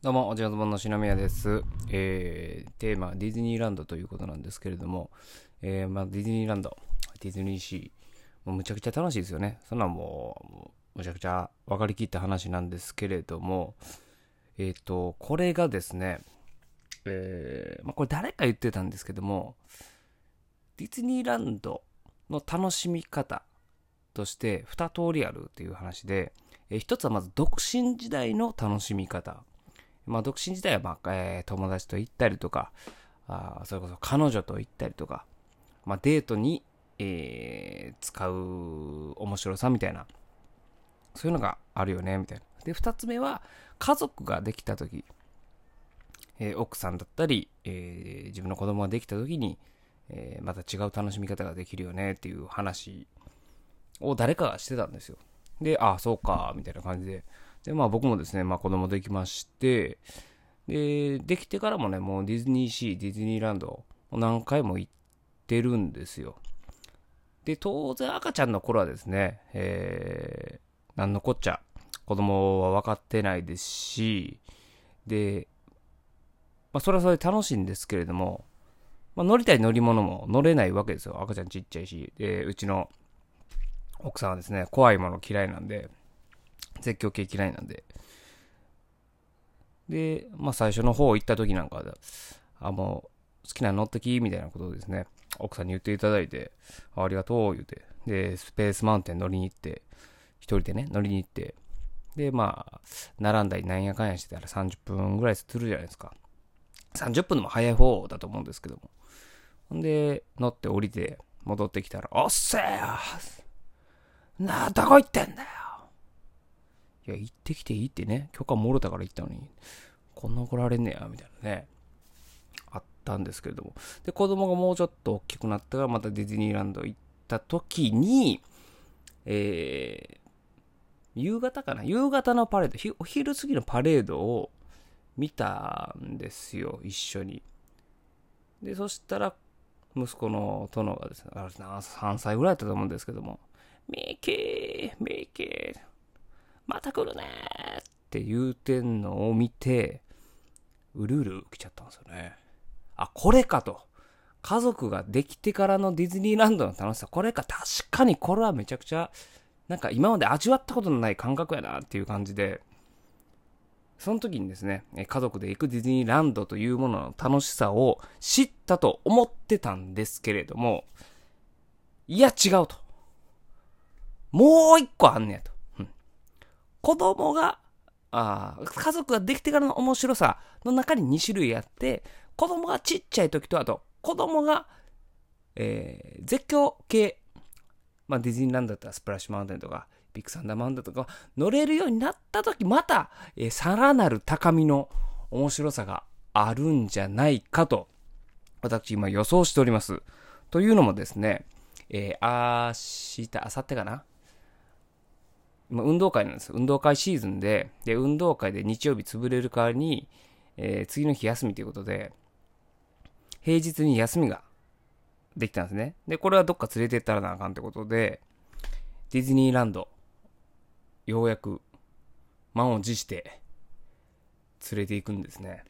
どうも、おじやずぼんの篠宮です。えー、テーマディズニーランドということなんですけれども、えー、まあ、ディズニーランド、ディズニーシー、もうむちゃくちゃ楽しいですよね。そんなんもう、むちゃくちゃ分かりきった話なんですけれども、えっ、と、これがですね、えー、まあ、これ誰か言ってたんですけども、ディズニーランドの楽しみ方として2通りあるっていう話で、えー一つはまず独身時代の楽しみ方。まあ、独身時代は、まあ、えー友達と行ったりとか、あそれこそ彼女と行ったりとか、まあ、デートに、えー使う面白さみたいな、そういうのがあるよね、みたいな。で、二つ目は、家族ができた時、えー奥さんだったり、えー自分の子供ができた時に、えーまた違う楽しみ方ができるよねっていう話を誰かがしてたんですよ。で、ああ、そうか、みたいな感じで。で、まあ僕もですね、まあ子供できまして、で、できてからもね、もうディズニーシー、ディズニーランド、何回も行ってるんですよ。で、当然赤ちゃんの頃はですね、えー、なんのこっちゃ、子供は分かってないですし、で、まあそれはそれで楽しいんですけれども、まあ乗りたい乗り物も乗れないわけですよ。赤ちゃんちっちゃいし、で、うちの奥さんはですね、怖いもの嫌いなんで、絶叫系嫌いなんで。で、まあ最初の方行った時なんか、あ、もう好きなの乗ってきみたいなことをですね、奥さんに言っていただいて、ありがとう言うて、で、スペースマウンテン乗りに行って、一人でね、乗りに行って、で、まあ、並んだりなんやかんやしてたら30分ぐらいするじゃないですか。30分でも早い方だと思うんですけども。ほんで、乗って降りて、戻ってきたら、おっせーよなあ、どこ行ってんだよいや、行ってきていいってね、許可もろたから行ったのに、こんな怒られんねや、みたいなね、あったんですけれども。で、子供がもうちょっと大きくなったから、またディズニーランド行った時に、えー、夕方かな。夕方のパレード、お昼過ぎのパレードを見たんですよ、一緒に。で、そしたら、息子の殿がですね、あ3歳ぐらいだったと思うんですけども、ミッキー、ミッキー、また来るねーって言うてんのを見て、うるうる来ちゃったんですよね。あ、これかと。家族ができてからのディズニーランドの楽しさ、これか。確かにこれはめちゃくちゃ、なんか今まで味わったことのない感覚やなっていう感じで、その時にですね、家族で行くディズニーランドというものの楽しさを知ったと思ってたんですけれども、いや違うと。もう一個あんねやと。うん子供が、あー家族ができてからの面白さの中に2種類あって、子供がちっちゃい時と、あと、子供が、えー絶叫系、まあ、ディズニーランドだったらスプラッシュマウンテンとか、ビッグサンダーマウンテンとか、乗れるようになった時、また、えーさらなる高みの面白さがあるんじゃないかと、私今予想しております。というのもですね、えー、明日、明後日かな今運動会なんですよ。運動会シーズンで、で、運動会で日曜日潰れる代わりに、えー次の日休みということで、平日に休みができたんですね。で、これはどっか連れてったらなあかんってことで、ディズニーランド、ようやく満を持して連れて行くんですね。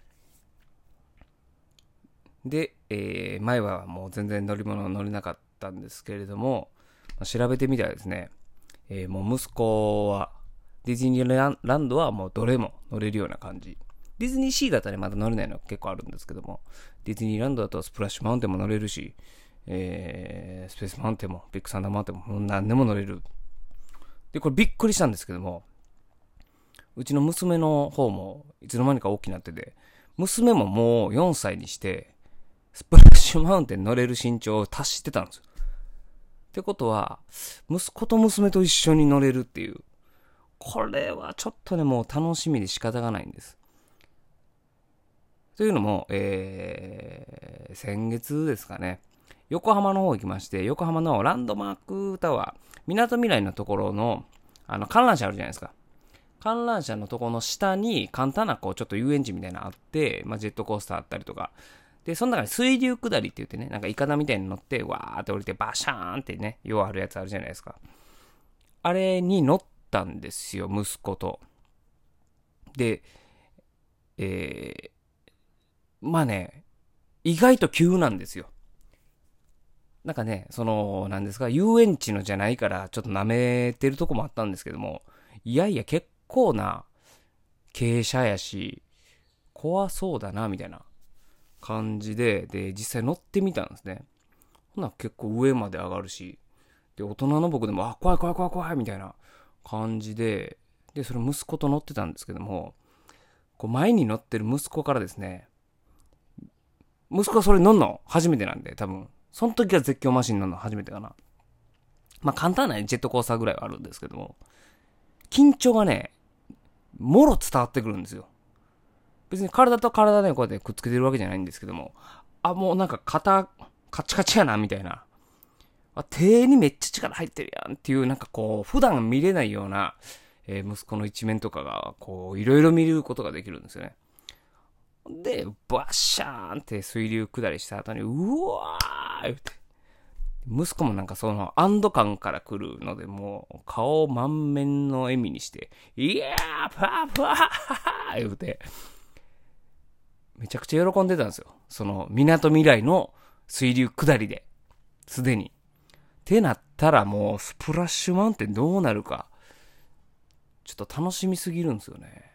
で、えー前はもう全然乗り物乗れなかったんですけれども、調べてみたらですね、えーもう息子は、ディズニーランドはもうどれも乗れるような感じ。ディズニーシーだったらまだ乗れないの結構あるんですけども、ディズニーランドだとスプラッシュマウンテンも乗れるし、えースペースマウンテンも、ビッグサンダーマウンテンも何でも乗れる。で、これびっくりしたんですけども、うちの娘の方もいつの間にか大きくなってて、娘ももう4歳にして、スプラッシュマウンテン乗れる身長を達してたんですよ。ってことは、息子と娘と一緒に乗れるっていう。これはちょっとね、もう楽しみで仕方がないんです。というのも、えー、先月ですかね、横浜の方行きまして、横浜のランドマークタワー、港未来のところの、あの、観覧車あるじゃないですか。観覧車のところの下に簡単なこうちょっと遊園地みたいなのあって、まあ、ジェットコースターあったりとか。で、その中に水流下りって言ってね、なんかイカダみたいに乗って、わーって降りてバシャーンってね、要あるやつあるじゃないですか。あれに乗ったんですよ、息子と。で、えー、まあね、意外と急なんですよ。なんかね、その、なんですか、遊園地のじゃないから、ちょっと舐めてるとこもあったんですけども、いやいや、結構な傾斜やし、怖そうだな、みたいな感じで、で、実際乗ってみたんですね。ほな、結構上まで上がるし、で、大人の僕でも、あ、怖い怖い怖い怖い、みたいな感じで、で、それ息子と乗ってたんですけども、こう前に乗ってる息子からですね、息子はそれ乗んの？初めてなんで、多分。その時は絶叫マシン乗んの？初めてかな。まあ簡単な、ジェットコースターぐらいはあるんですけども、緊張がね、もろ伝わってくるんですよ。別に体と体でこうやってくっつけてるわけじゃないんですけども、あ、もうなんか肩、カチカチやな、みたいな。あ、手にめっちゃ力入ってるやんっていう、なんかこう、普段見れないような、えー、息子の一面とかが、こう、いろいろ見ることができるんですよね。で、バッシャーンって水流下りした後に、うわーって。息子もなんかその安堵感から来るので、もう顔満面の笑みにして、いやーパーパー言うて、めちゃくちゃ喜んでたんですよ。その、港未来の水流下りで、すでに。ってなったらもう、スプラッシュマウンテンどうなるか、ちょっと楽しみすぎるんですよね。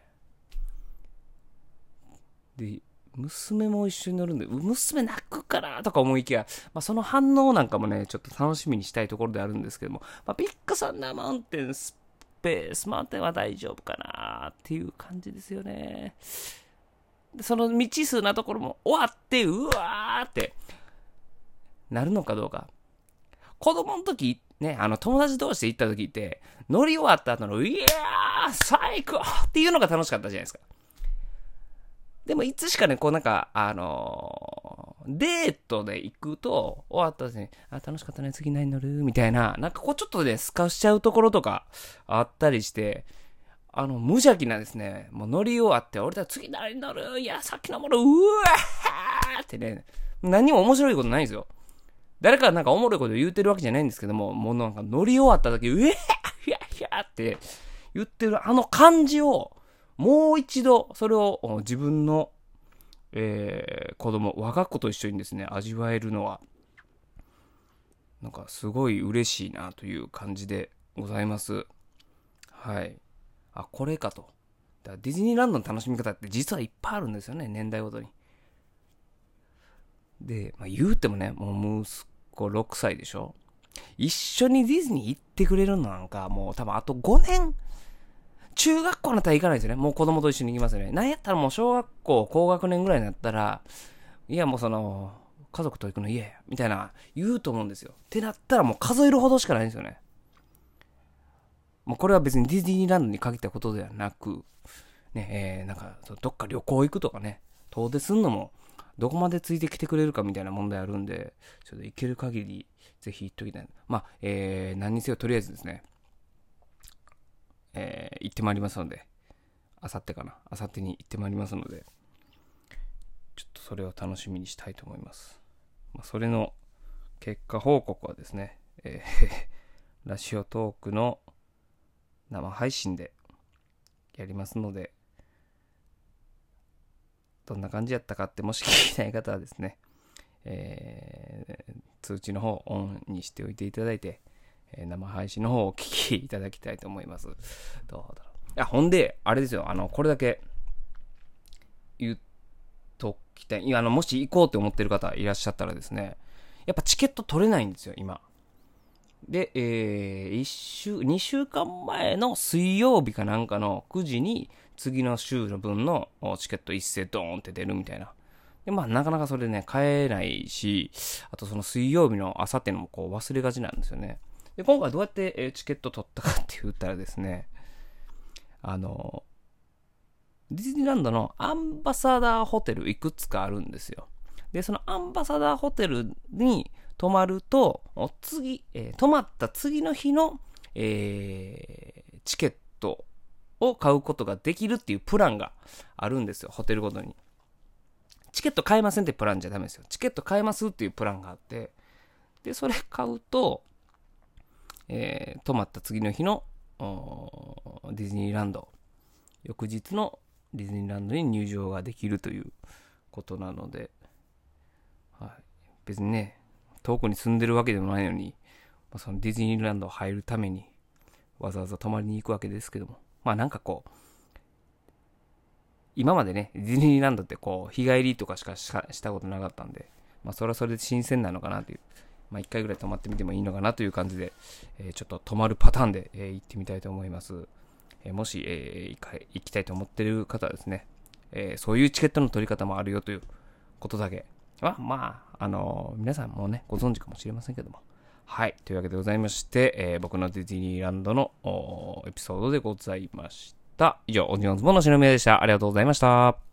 で、娘も一緒に乗るんで、娘泣くかなとか思いきや、まあ、その反応なんかもね、ちょっと楽しみにしたいところであるんですけども、まあ、ビッグサンダーマウンテン、スペースマウンテンは大丈夫かなっていう感じですよね。その未知数なところも終わって、うわーって、なるのかどうか。子供の時、ね、あの、友達同士で行った時って、乗り終わった後の、いやー最高っていうのが楽しかったじゃないですか。でもいつしかね、こうなんか、あのー、デートで行くと、終わったですね、あ、楽しかったね、次何乗る？みたいな、なんかこうちょっとね、スカしちゃうところとかあったりして、あの、無邪気なですね、もう乗り終わって、俺たち次何乗る？いや、さっきのもの、うわー！ってね、何も面白いことないんですよ。誰かなんかおもろいこと言うてるわけじゃないんですけども、もうなんか乗り終わった時、うえー！ひゃひゃって言ってるあの感じを、もう一度それを自分の、えー、子供我が子と一緒にですね味わえるのはなんかすごい嬉しいなという感じでございます。はい。あこれかとだからディズニーランドの楽しみ方って実はいっぱいあるんですよね年代ごとにで、まあ、言うてもねもう息子6歳でしょ一緒にディズニー行ってくれるのなんかもう多分あと5年中学校になったら行かないですよね。もう子供と一緒に行きますよね。なんやったらもう小学校高学年ぐらいになったら、いやもうその、家族と行くの嫌や、みたいな言うと思うんですよ。ってなったらもう数えるほどしかないんですよね。もうこれは別にディズニーランドに限ったことではなく、ね、えー、なんか、どっか旅行行くとかね、遠出すんのも、どこまでついてきてくれるかみたいな問題あるんで、ちょっと行ける限り、ぜひ行っときたい。まあ、えー、何にせよとりあえずですね、えー、行ってまいりますので、あさってかな、あさってに行ってまいりますので、ちょっとそれを楽しみにしたいと思います。まあ、それの結果報告はですね、えー、ラジオトークの生配信でやりますので、どんな感じやったかってもし聞きたい方はですね、えー、通知の方オンにしておいていただいて、え生配信の方をお聞きいただきたいと思います。どうだろう。いや、ほんで、あれですよ、あの、これだけ言っときたい。あの、もし行こうって思ってる方いらっしゃったらですね、やっぱチケット取れないんですよ、今。で、えー、1週、2週間前の水曜日かなんかの9時に次の週の分のチケット一斉ドーンって出るみたいな。で、まあ、なかなかそれね、買えないし、あとその水曜日の朝っていうのもこう忘れがちなんですよね。で、今回どうやってチケット取ったかって言ったらですね、あの、ディズニーランドのアンバサダーホテルいくつかあるんですよ。で、そのアンバサダーホテルに泊まると、次、えー、泊まった次の日の、えー、チケットを買うことができるっていうプランがあるんですよ、ホテルごとに。チケット買えませんってプランじゃダメですよ。チケット買えますっていうプランがあって、で、それ買うと、えー、泊まった次の日のディズニーランド翌日のディズニーランドに入場ができるということなので、はい。別にね、遠くに住んでるわけでもないのに、まあ、そのディズニーランド入るためにわざわざ泊まりに行くわけですけども、まあなんかこう、今までね、ディズニーランドってこう、日帰りとかしかしたことなかったんで、まあそれはそれで新鮮なのかなという、まあ一回ぐらい泊まってみてもいいのかなという感じで、えー、ちょっと泊まるパターンで、えー、行ってみたいと思います。えー、もし、えー、行きたいと思ってる方はですね、え、そういうチケットの取り方もあるよということだけは、まあ、あの、皆さんもね、ご存知かもしれませんけども。はい。というわけでございまして、えー、僕のディズニーランドのエピソードでございました。以上、オニオンズボンのしのみでした。ありがとうございました。